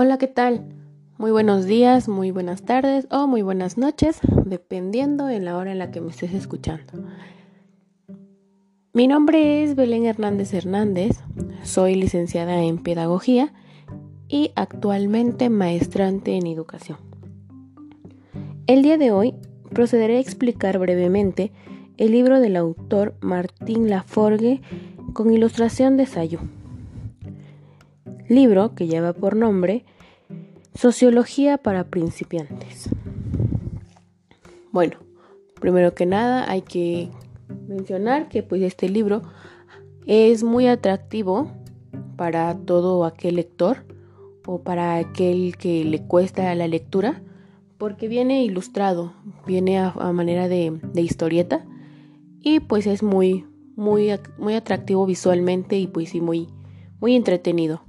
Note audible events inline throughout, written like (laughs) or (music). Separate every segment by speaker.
Speaker 1: Hola, ¿qué tal? Muy buenos días, muy buenas tardes o muy buenas noches, dependiendo en la hora en la que me estés escuchando. Mi nombre es Belén Hernández Hernández, soy licenciada en Pedagogía y actualmente maestrante en Educación. El día de hoy procederé a explicar brevemente el libro del autor Martín Laforgue con ilustración de Sayo libro que lleva por nombre Sociología para principiantes. Bueno, primero que nada hay que mencionar que pues este libro es muy atractivo para todo aquel lector o para aquel que le cuesta la lectura porque viene ilustrado, viene a, manera de, de, historieta y pues es muy muy muy atractivo visualmente y pues sí muy muy entretenido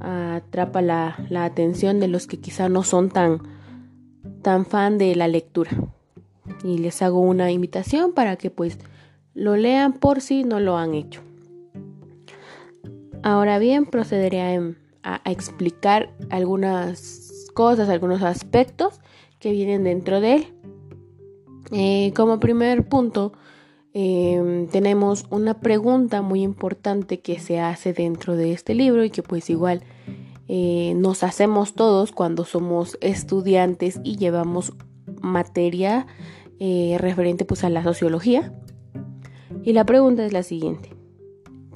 Speaker 1: atrapa la, atención de los que quizá no son tan, tan fan de la lectura. Y les hago una invitación para que pues lo lean por si no lo han hecho. Ahora bien, procederé a, explicar algunas cosas, algunos aspectos que vienen dentro de él. Eh, como primer punto, Em, tenemos una pregunta muy importante que se hace dentro de este libro y que pues igual eh, nos hacemos todos cuando somos estudiantes y llevamos materia eh, referente pues a la sociología. Y la pregunta es la siguiente.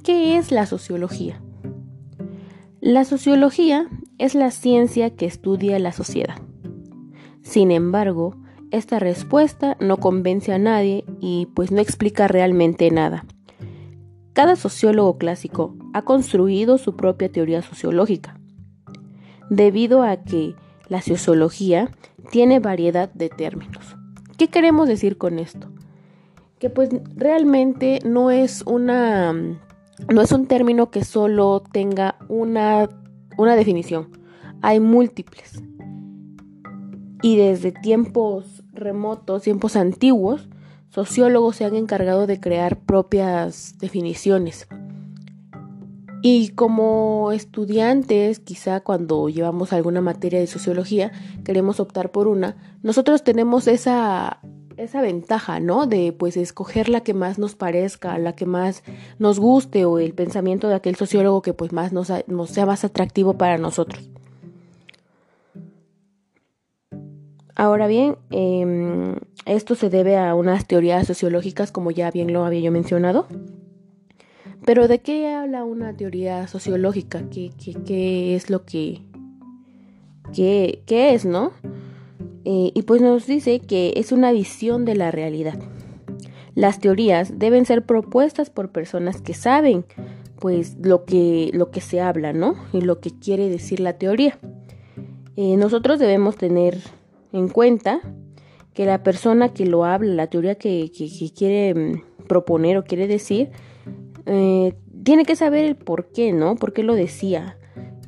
Speaker 1: ¿Qué es la sociología? La sociología es la ciencia que estudia la sociedad. Sin embargo, esta respuesta no convence a nadie y pues no explica realmente nada. Cada sociólogo clásico ha construido su propia teoría sociológica, debido a que la sociología tiene variedad de términos. ¿Qué queremos decir con esto? Que pues realmente no es una no es un término que solo tenga una, una definición. Hay múltiples y desde tiempos remotos, tiempos antiguos, sociólogos se han encargado de crear propias definiciones. Y como estudiantes, quizá cuando llevamos alguna materia de sociología, queremos optar por una, nosotros tenemos esa, esa ventaja, ¿no? De pues escoger la que más nos parezca, la que más nos guste o el pensamiento de aquel sociólogo que pues más nos, nos sea más atractivo para nosotros. Ahora bien, em, esto se debe a unas teorías sociológicas, como ya bien lo había yo mencionado. Pero ¿de qué habla una teoría sociológica? ¿Qué, es lo que... ¿Qué, qué es, no? Eh, y pues nos dice que es una visión de la realidad. Las teorías deben ser propuestas por personas que saben pues lo que, lo que se habla, ¿no? Y lo que quiere decir la teoría. Eh, nosotros debemos tener en cuenta que la persona que lo habla, la teoría que, quiere mm, proponer o quiere decir, eh, tiene que saber el por qué, ¿no? ¿Por qué lo decía?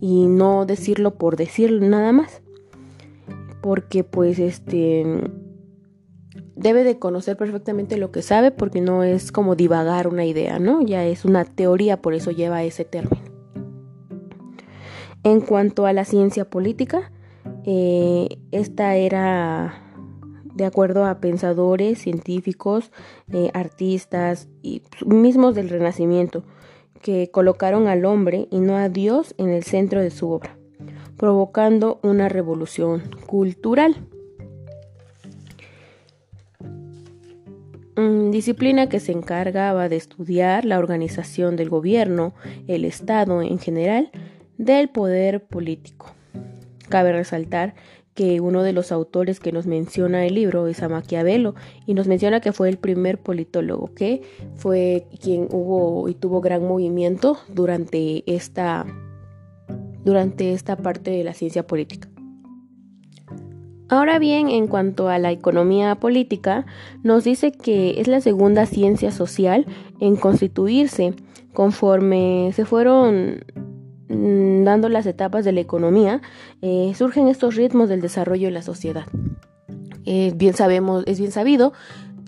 Speaker 1: Y no decirlo por decirlo nada más. Porque pues este debe de conocer perfectamente lo que sabe porque no es como divagar una idea, ¿no? Ya es una teoría, por eso lleva ese término. En cuanto a la ciencia política, eh, esta era de acuerdo a pensadores, científicos, eh, artistas y mismos del Renacimiento, que colocaron al hombre y no a Dios en el centro de su obra, provocando una revolución cultural. Mm, disciplina que se encargaba de estudiar la organización del gobierno, el Estado en general, del poder político. Cabe resaltar que uno de los autores que nos menciona el libro es a Maquiavelo y nos menciona que fue el primer politólogo que fue quien hubo y tuvo gran movimiento durante esta durante esta parte de la ciencia política. Ahora bien, en cuanto a la economía política, nos dice que es la segunda ciencia social en constituirse conforme se fueron dando las etapas de la economía, eh, surgen estos ritmos del desarrollo de la sociedad. bien sabemos, es bien sabido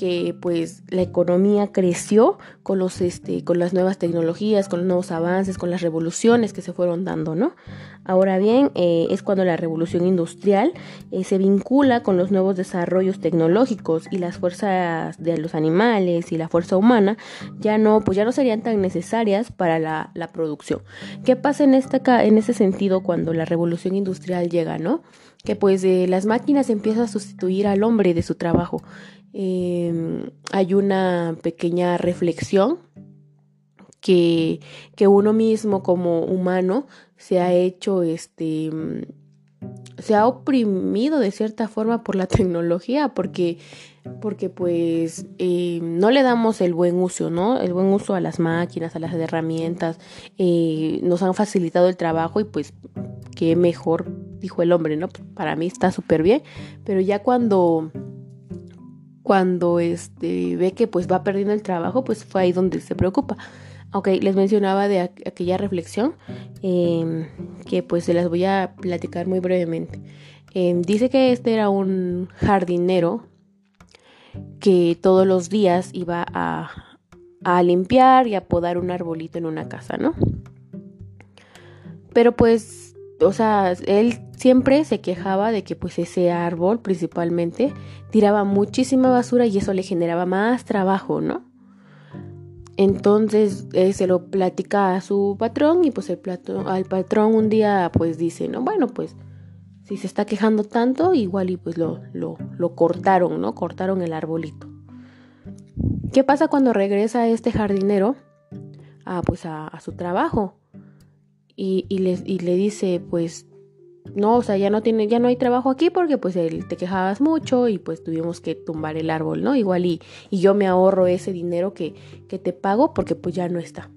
Speaker 1: que pues la economía creció con los este con las nuevas tecnologías, con los nuevos avances, con las revoluciones que se fueron dando, ¿no? Ahora bien, eh, es cuando la revolución industrial eh, se vincula con los nuevos desarrollos tecnológicos y las fuerzas de los animales y la fuerza humana ya no, pues ya no serían tan necesarias para la, producción. ¿Qué pasa en esta en ese sentido cuando la revolución industrial llega, no? Que pues eh, las máquinas empiezan a sustituir al hombre de su trabajo Em, hay una pequeña reflexión que, que, uno mismo como humano se ha hecho, este, se ha oprimido de cierta forma por la (laughs) tecnología, porque, porque pues em, no le damos el buen uso, ¿no? El buen uso a las máquinas, a las herramientas, eh, nos han facilitado el trabajo y pues qué mejor, dijo el hombre, ¿no? Para mí está súper bien, pero ya cuando cuando este, ve que pues va perdiendo el trabajo, pues fue ahí donde se preocupa. Ok, les mencionaba de aquella reflexión em, que pues se las voy a platicar muy brevemente. Em, dice que este era un jardinero que todos los días iba a, a limpiar y a podar un arbolito en una casa, ¿no? Pero pues o sea, él siempre se quejaba de que pues ese árbol principalmente tiraba muchísima basura y eso le generaba más trabajo, ¿no? Entonces eh, se lo platica a su patrón y pues el al patrón un día pues dice, no, bueno, pues si se está quejando tanto, igual y pues lo, lo, lo cortaron, ¿no? Cortaron el arbolito. ¿Qué pasa cuando regresa este jardinero a, pues a su trabajo? y, y, le, y le dice, pues, no, o sea, ya no tiene, ya no hay trabajo aquí porque pues él, te quejabas mucho y pues tuvimos que tumbar el árbol, ¿no? Igual y, yo me ahorro ese dinero que, que, te pago porque pues ya no está.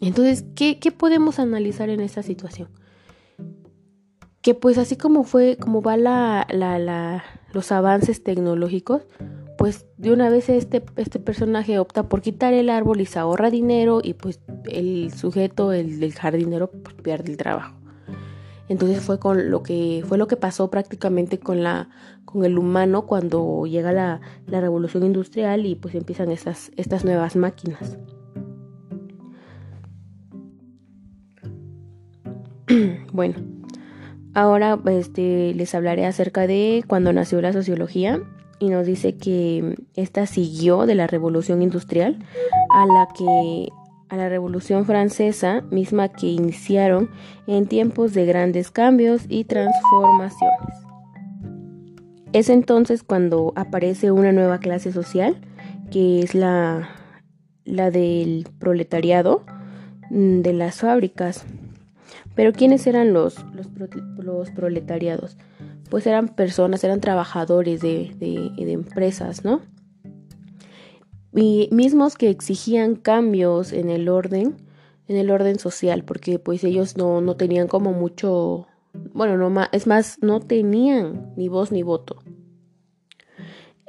Speaker 1: Entonces, ¿qué, ¿qué, podemos analizar en esta situación? Que pues así como fue, como va la, la, la, los avances tecnológicos, pues de una vez este, este personaje opta por quitar el árbol y se ahorra dinero y pues el sujeto, el del jardinero, pues pierde el trabajo. Entonces fue con lo que fue lo que pasó prácticamente con la con el humano cuando llega la, la revolución industrial y pues empiezan estas, estas nuevas máquinas. (clears throat) bueno, ahora este, les hablaré acerca de cuando nació la sociología y nos dice que esta siguió de la revolución industrial a la que a la revolución francesa misma que iniciaron en tiempos de grandes cambios y transformaciones. Es entonces cuando aparece una nueva clase social que es la, la del proletariado mm, de las fábricas. Pero ¿quiénes eran los, los, proletariados? pues eran personas, eran trabajadores de, de, empresas, ¿no? Mismos que exigían cambios en el orden, en el orden social, porque pues ellos no, no tenían como mucho, bueno, no es más, no tenían ni voz ni voto.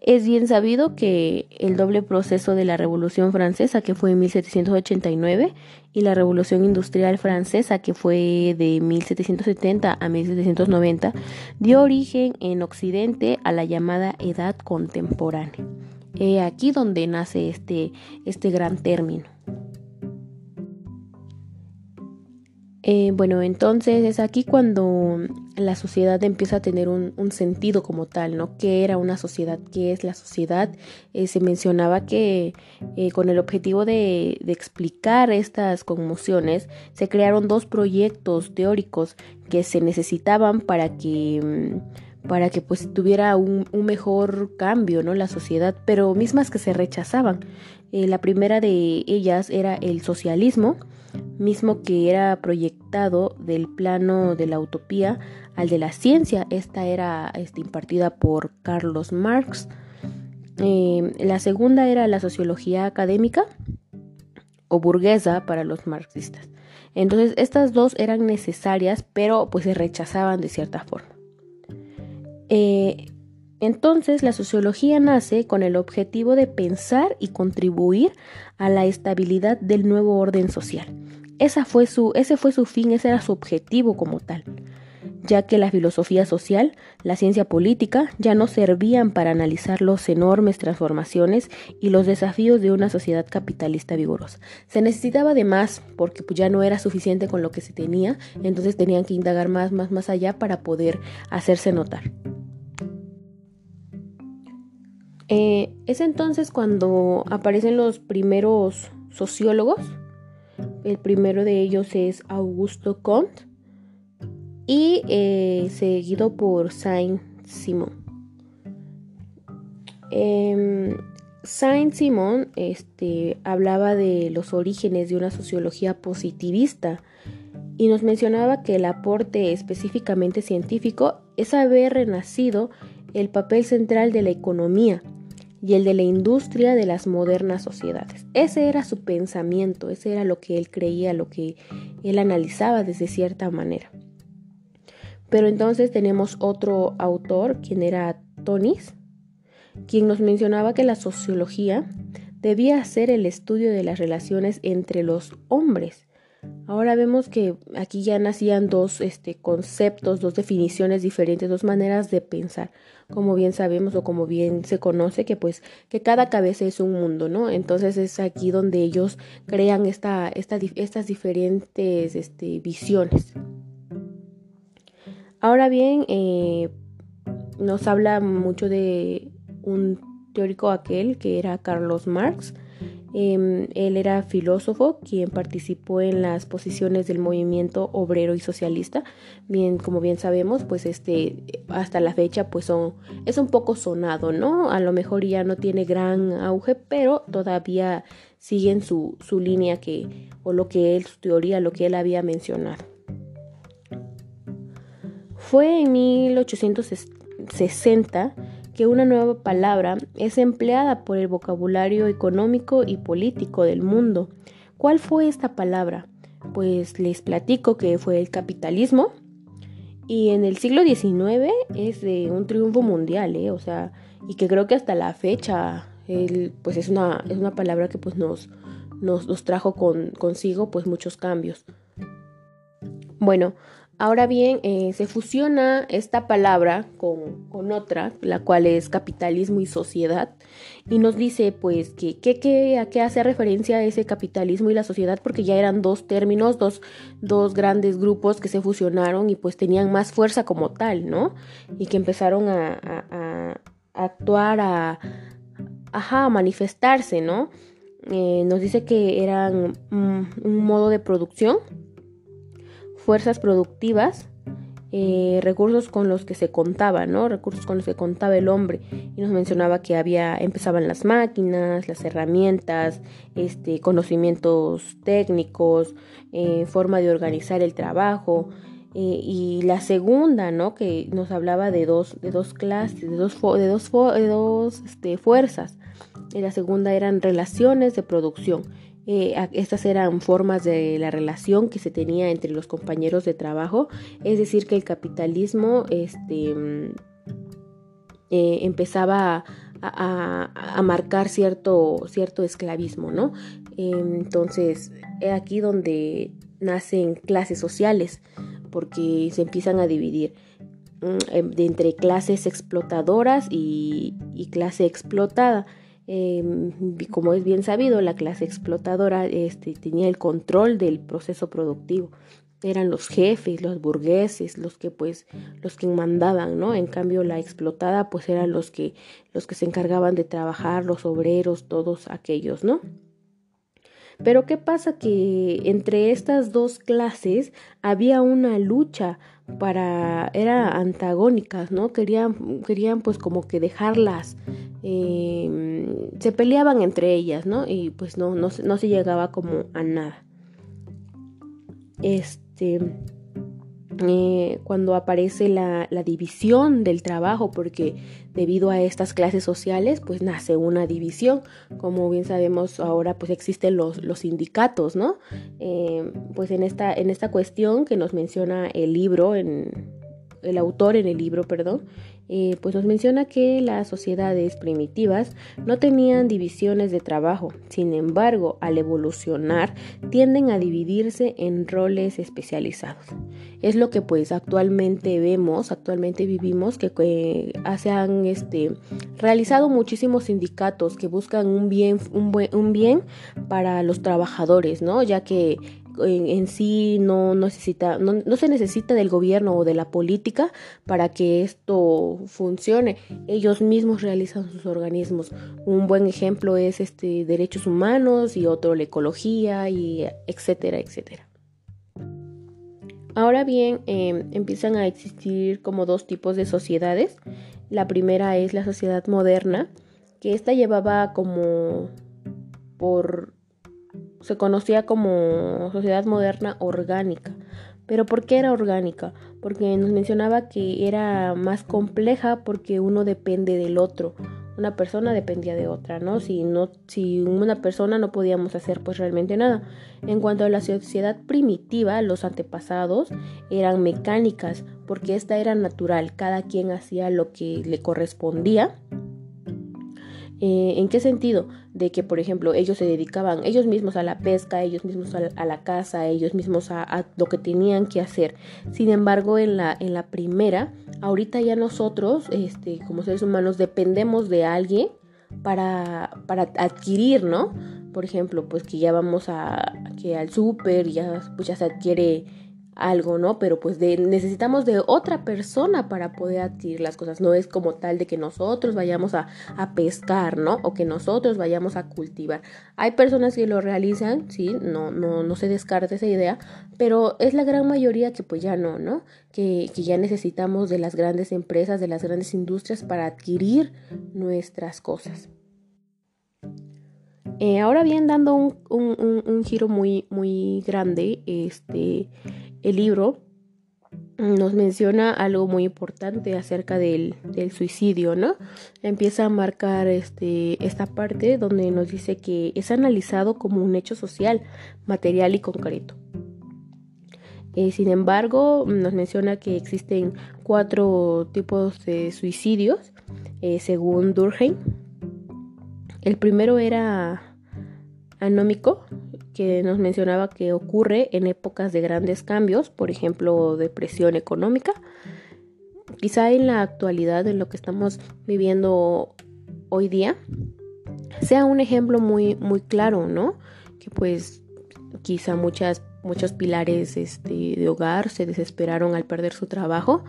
Speaker 1: Es bien sabido que el doble proceso de la Revolución Francesa, que fue en 1789, y la Revolución Industrial Francesa, que fue de 1770 a 1790, dio origen en Occidente a la llamada Edad Contemporánea. Aquí donde nace este, este gran término. Eh, bueno, entonces es aquí cuando la sociedad empieza a tener un, sentido como tal, ¿no? ¿Qué era una sociedad? ¿Qué es la sociedad? Eh, se mencionaba que eh, con el objetivo de, explicar estas conmociones se crearon dos proyectos teóricos que se necesitaban para que mm, para que pues tuviera un, un, mejor cambio, ¿no? La sociedad, pero mismas que se rechazaban. la primera de ellas era el socialismo, mismo que era proyectado del plano de la utopía al de la ciencia. Esta era este, impartida por Carlos Marx. Eh, la segunda era la sociología académica o burguesa para los marxistas. Entonces estas dos eran necesarias, pero pues se rechazaban de cierta forma. Eh, entonces la sociología nace con el objetivo de pensar y contribuir a la estabilidad del nuevo orden social. Esa fue su, ese fue su fin, ese era su objetivo como tal. Ya que la filosofía social, la ciencia política ya no servían para analizar los enormes transformaciones y los desafíos de una sociedad capitalista vigorosa. Se necesitaba de más porque pues, ya no era suficiente con lo que se tenía, entonces tenían que indagar más, más, más allá para poder hacerse notar. Eh, es entonces cuando aparecen los primeros sociólogos. El primero de ellos es Augusto Comte y eh, seguido por Saint-Simon. Eh, Saint-Simon este, hablaba de los orígenes de una sociología positivista y nos mencionaba que el aporte específicamente científico es haber renacido el papel central de la economía y el de la industria de las modernas sociedades. Ese era su pensamiento, ese era lo que él creía, lo que él analizaba desde cierta manera. Pero entonces tenemos otro autor, quien era Tonis, quien nos mencionaba que la sociología debía ser el estudio de las relaciones entre los hombres. Ahora vemos que aquí ya nacían dos este, conceptos, dos definiciones diferentes, dos maneras de pensar, como bien sabemos o como bien se conoce que pues que cada cabeza es un mundo, ¿no? Entonces es aquí donde ellos crean esta, estas diferentes este, visiones. Ahora bien, eh, nos habla mucho de un teórico aquel que era Carlos Marx. Em, él era filósofo quien participó en las posiciones del movimiento obrero y socialista. Bien, como bien sabemos, pues este hasta la fecha pues son es un poco sonado, ¿no? A lo mejor ya no tiene gran auge, pero todavía siguen su, su línea que o lo que él su teoría, lo que él había mencionado. Fue en 1860 que una nueva palabra es empleada por el vocabulario económico y político del mundo. ¿Cuál fue esta palabra? Pues les platico que fue el capitalismo y en el siglo XIX es un triunfo mundial, ¿eh? o sea, y que creo que hasta la fecha pues es una, es una palabra que pues nos, nos, trajo con, consigo pues muchos cambios. Bueno, Ahora bien, eh, se fusiona esta palabra con, otra, la cual es capitalismo y sociedad, y nos dice pues que, a qué hace referencia ese capitalismo y la sociedad, porque ya eran dos términos, dos, dos grandes grupos que se fusionaron y pues tenían más fuerza como tal, ¿no? Y que empezaron a, actuar, a, a manifestarse, ¿no? Eh, nos dice que eran un modo de producción fuerzas productivas, eh, recursos con los que se contaba, ¿no? Recursos con los que contaba el hombre. Y nos mencionaba que había, empezaban las máquinas, las herramientas, este, conocimientos técnicos, eh, forma de organizar el trabajo. Eh, y la segunda, ¿no? Que nos hablaba de dos, de dos clases, de dos, de dos, de dos este, fuerzas. Y la segunda eran relaciones de producción eh, estas eran formas de la relación que se tenía entre los compañeros de trabajo, es decir, que el capitalismo este, mm, eh, empezaba a, marcar cierto, cierto esclavismo, ¿no? entonces, es aquí donde nacen clases sociales, porque se empiezan a dividir mm, entre clases explotadoras y clase explotada. Em, como es bien sabido, la clase explotadora este, tenía el control del proceso productivo. Eran los jefes, los burgueses, los que pues, los que mandaban, ¿no? En cambio, la explotada, pues eran los que, los que se encargaban de trabajar, los obreros, todos aquellos, ¿no? Pero ¿qué pasa? Que entre estas dos clases había una lucha para, era antagónicas, ¿no? Querían, querían pues como que dejarlas eh, se peleaban entre ellas, ¿no? Y pues no, no, no se llegaba como a nada. Este, eh, cuando aparece la, división del trabajo, porque debido a estas clases sociales, pues nace una división. Como bien sabemos, ahora pues existen los, sindicatos, ¿no? Eh, pues en esta, en esta cuestión que nos menciona el libro, el autor en el libro, perdón, eh, pues nos menciona que las sociedades primitivas no tenían divisiones de trabajo, sin embargo, al evolucionar tienden a dividirse en roles especializados. Es lo que pues actualmente vemos, actualmente vivimos, que se han este, realizado muchísimos sindicatos que buscan un bien, un, un bien para los trabajadores, ¿no? Ya que en, sí no, necesita, no, se necesita del gobierno o de la política para que esto funcione. Ellos mismos realizan sus organismos. Un buen ejemplo es este derechos humanos y otro la ecología y etcétera, etcétera. Ahora bien, em, empiezan a existir como dos tipos de sociedades. La primera es la sociedad moderna, que esta llevaba como por se conocía como sociedad moderna orgánica. Pero ¿por qué era orgánica? Porque nos mencionaba que era más compleja porque uno depende del otro. Una persona dependía de otra, ¿no? Si, no, si una persona no podíamos hacer pues realmente nada. En cuanto a la sociedad primitiva, los antepasados eran mecánicas porque esta era natural. Cada quien hacía lo que le correspondía eh, ¿En qué sentido? De que, por ejemplo, ellos se dedicaban ellos mismos a la pesca, ellos mismos a la, casa, ellos mismos a, lo que tenían que hacer. Sin embargo, en la, en la primera, ahorita ya nosotros, este, como seres humanos, dependemos de alguien para, para adquirir, ¿no? Por ejemplo, pues que ya vamos a, que al súper, ya, pues ya se adquiere algo, ¿no? Pero pues de, necesitamos de otra persona para poder adquirir las cosas. No es como tal de que nosotros vayamos a, a, pescar, ¿no? O que nosotros vayamos a cultivar. Hay personas que lo realizan, sí, no, no, no se descarta esa idea, pero es la gran mayoría que pues ya no, ¿no? Que, que ya necesitamos de las grandes empresas, de las grandes industrias para adquirir nuestras cosas. Eh, ahora bien, dando un, un, un, giro muy, muy grande, este, el libro nos menciona algo muy importante acerca del, suicidio, ¿no? Empieza a marcar este, esta parte donde nos dice que es analizado como un hecho social, material y concreto. Eh, sin embargo, nos menciona que existen cuatro tipos de suicidios, eh, según Durkheim. El primero era anómico, que nos mencionaba que ocurre en épocas de grandes cambios, por ejemplo, depresión económica. Quizá en la actualidad, en lo que estamos viviendo hoy día, sea un ejemplo muy, muy claro, ¿no? Que pues quizá muchas, muchos pilares este, de hogar se desesperaron al perder su trabajo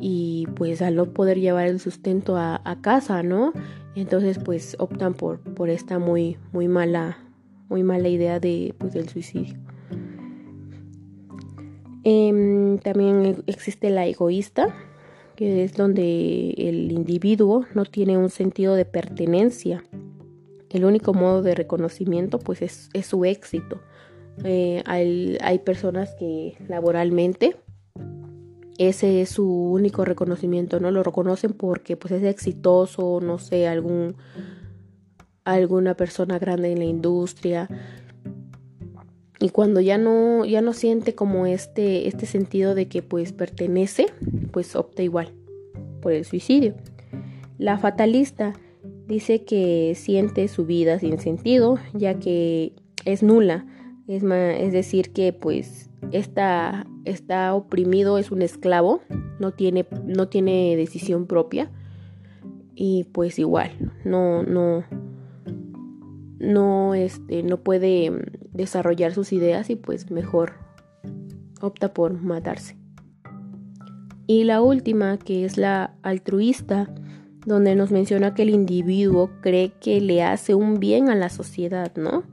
Speaker 1: y pues al no poder llevar el sustento a, a casa, ¿no? Entonces pues optan por, por esta muy, muy mala muy mala idea de, pues, del suicidio. Em, también existe la egoísta, que es donde el individuo no tiene un sentido de pertenencia. El único modo de reconocimiento pues es, su éxito. Eh, hay, hay, personas que laboralmente ese es su único reconocimiento, ¿no? Lo reconocen porque pues es exitoso, no sé, algún alguna persona grande en la industria. Y cuando ya no ya no siente como este este sentido de que pues pertenece pues opta igual por el suicidio. La fatalista dice que siente su vida sin sentido ya que es nula. Es, es decir que pues está, está oprimido es un esclavo no tiene no tiene decisión propia. Y pues igual no no no, este, no puede mm, desarrollar sus ideas y pues mejor opta por matarse. Y la última, que es la altruista, donde nos menciona que el individuo cree que le hace un bien a la sociedad, ¿no?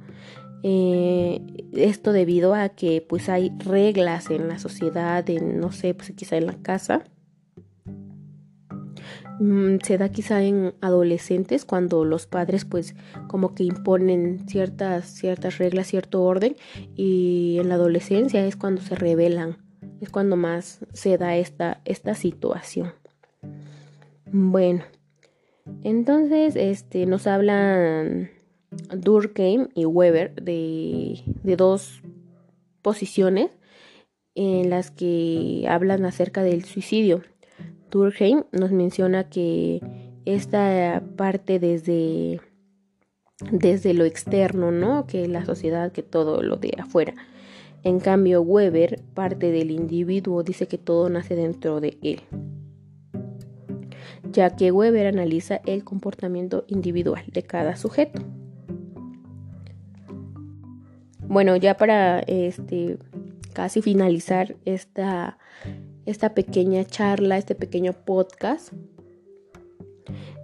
Speaker 1: Eh, esto debido a que pues hay reglas en la sociedad, en, no sé, pues quizá en la casa, se da quizá en adolescentes cuando los padres pues como que imponen ciertas ciertas reglas cierto orden y en la adolescencia es cuando se revelan es cuando más se da esta esta situación. Bueno entonces este nos hablan Durkheim y Weber de, de dos posiciones en las que hablan acerca del suicidio Durkheim nos menciona que esta parte desde, desde lo externo, ¿no? Que la sociedad, que todo lo de afuera. En cambio, Weber parte del individuo, dice que todo nace dentro de él, ya que Weber analiza el comportamiento individual de cada sujeto. Bueno, ya para este casi finalizar esta, esta pequeña charla, este pequeño podcast,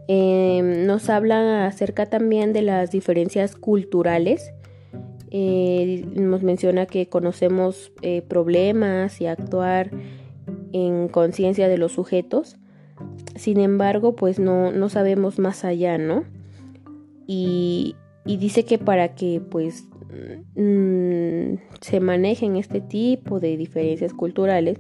Speaker 1: em, nos habla acerca también de las diferencias culturales. Eh, nos menciona que conocemos eh, problemas y actuar en conciencia de los sujetos. Sin embargo, pues no, no sabemos más allá, ¿no? Y, y dice que para que pues Mm, se manejen este tipo de diferencias culturales,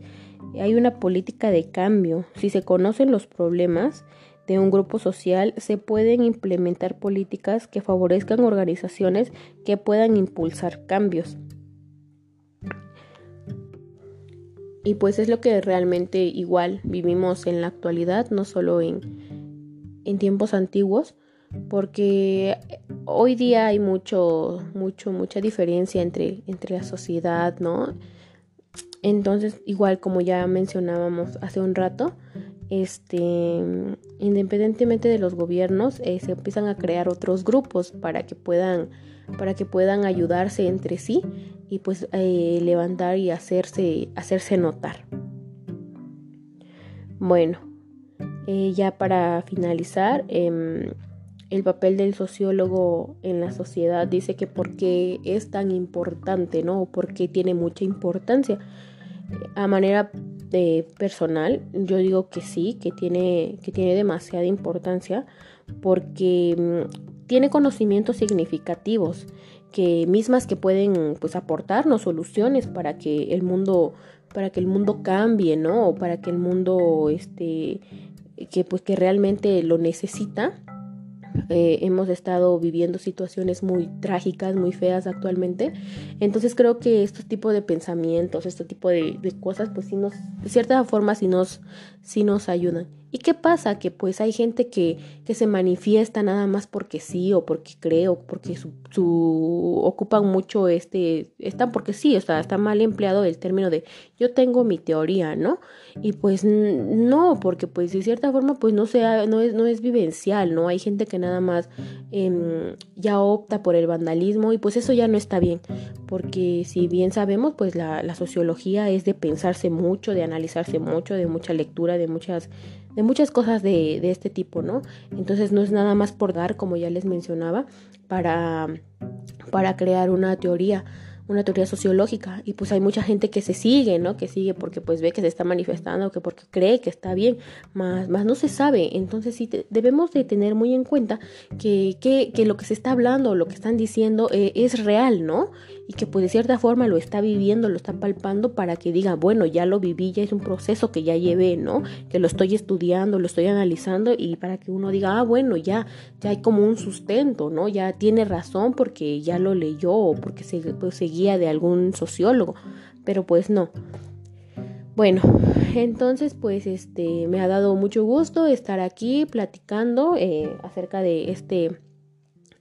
Speaker 1: hay una política de cambio. Si se conocen los problemas de un grupo social, se pueden implementar políticas que favorezcan organizaciones que puedan impulsar cambios. Y pues es lo que realmente igual vivimos en la actualidad, no solo en, en tiempos antiguos, porque hoy día hay mucho, mucho, mucha diferencia entre, entre la sociedad, ¿no? Entonces, igual como ya mencionábamos hace un rato, este, independientemente de los gobiernos, eh, se empiezan a crear otros grupos para que puedan, para que puedan ayudarse entre sí y pues eh, levantar y hacerse, hacerse notar. Bueno, eh, ya para finalizar, em, el papel del sociólogo en la sociedad, dice que por qué es tan importante, ¿no? Por qué tiene mucha importancia. A manera de personal, yo digo que sí, que tiene, que tiene demasiada importancia porque mm, tiene conocimientos significativos que mismas que pueden pues aportarnos soluciones para que el mundo para que el mundo cambie, ¿no? O para que el mundo este que pues que realmente lo necesita eh, hemos estado viviendo situaciones muy trágicas, muy feas actualmente. Entonces creo que este tipo de pensamientos, este tipo de, cosas, pues sí nos, de cierta forma sí nos, sí nos ayudan. ¿Y qué pasa? Que pues hay gente que, que se manifiesta nada más porque sí o porque cree o porque su, su ocupan mucho este, están porque sí, o sea, está mal empleado el término de yo tengo mi teoría, ¿no? Y pues no, porque pues de cierta forma pues no sea, no es, no es vivencial, ¿no? Hay gente que nada más em, ya opta por el vandalismo y pues eso ya no está bien, porque si bien sabemos pues la, la sociología es de pensarse mucho, de analizarse mucho, de mucha lectura, de muchas de muchas cosas de, de, este tipo, ¿no? Entonces no es nada más por dar, como ya les mencionaba, para, para crear una teoría una teoría sociológica y pues hay mucha gente que se sigue, ¿no? Que sigue porque pues ve que se está manifestando, que porque cree que está bien, más, más no se sabe. Entonces sí debemos de tener muy en cuenta que, que, que, lo que se está hablando, lo que están diciendo eh, es real, ¿no? Y que pues de cierta forma lo está viviendo, lo está palpando para que diga, bueno, ya lo viví, ya es un proceso que ya llevé, ¿no? Que lo estoy estudiando, lo estoy analizando y para que uno diga, ah, bueno, ya, ya hay como un sustento, ¿no? Ya tiene razón porque ya lo leyó o porque se, pues, de algún sociólogo, pero pues no. Bueno, entonces pues este me ha dado mucho gusto estar aquí platicando eh, acerca de este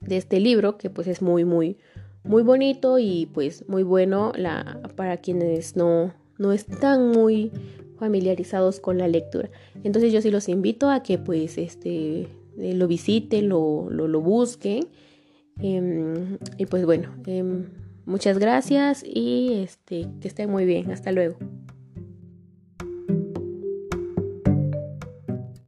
Speaker 1: de este libro que pues es muy muy muy bonito y pues muy bueno la, para quienes no no están muy familiarizados con la lectura. Entonces yo sí los invito a que pues este lo visiten, lo, lo, busquen. Em, y pues bueno, em, Muchas gracias y este, que estén muy bien. Hasta luego.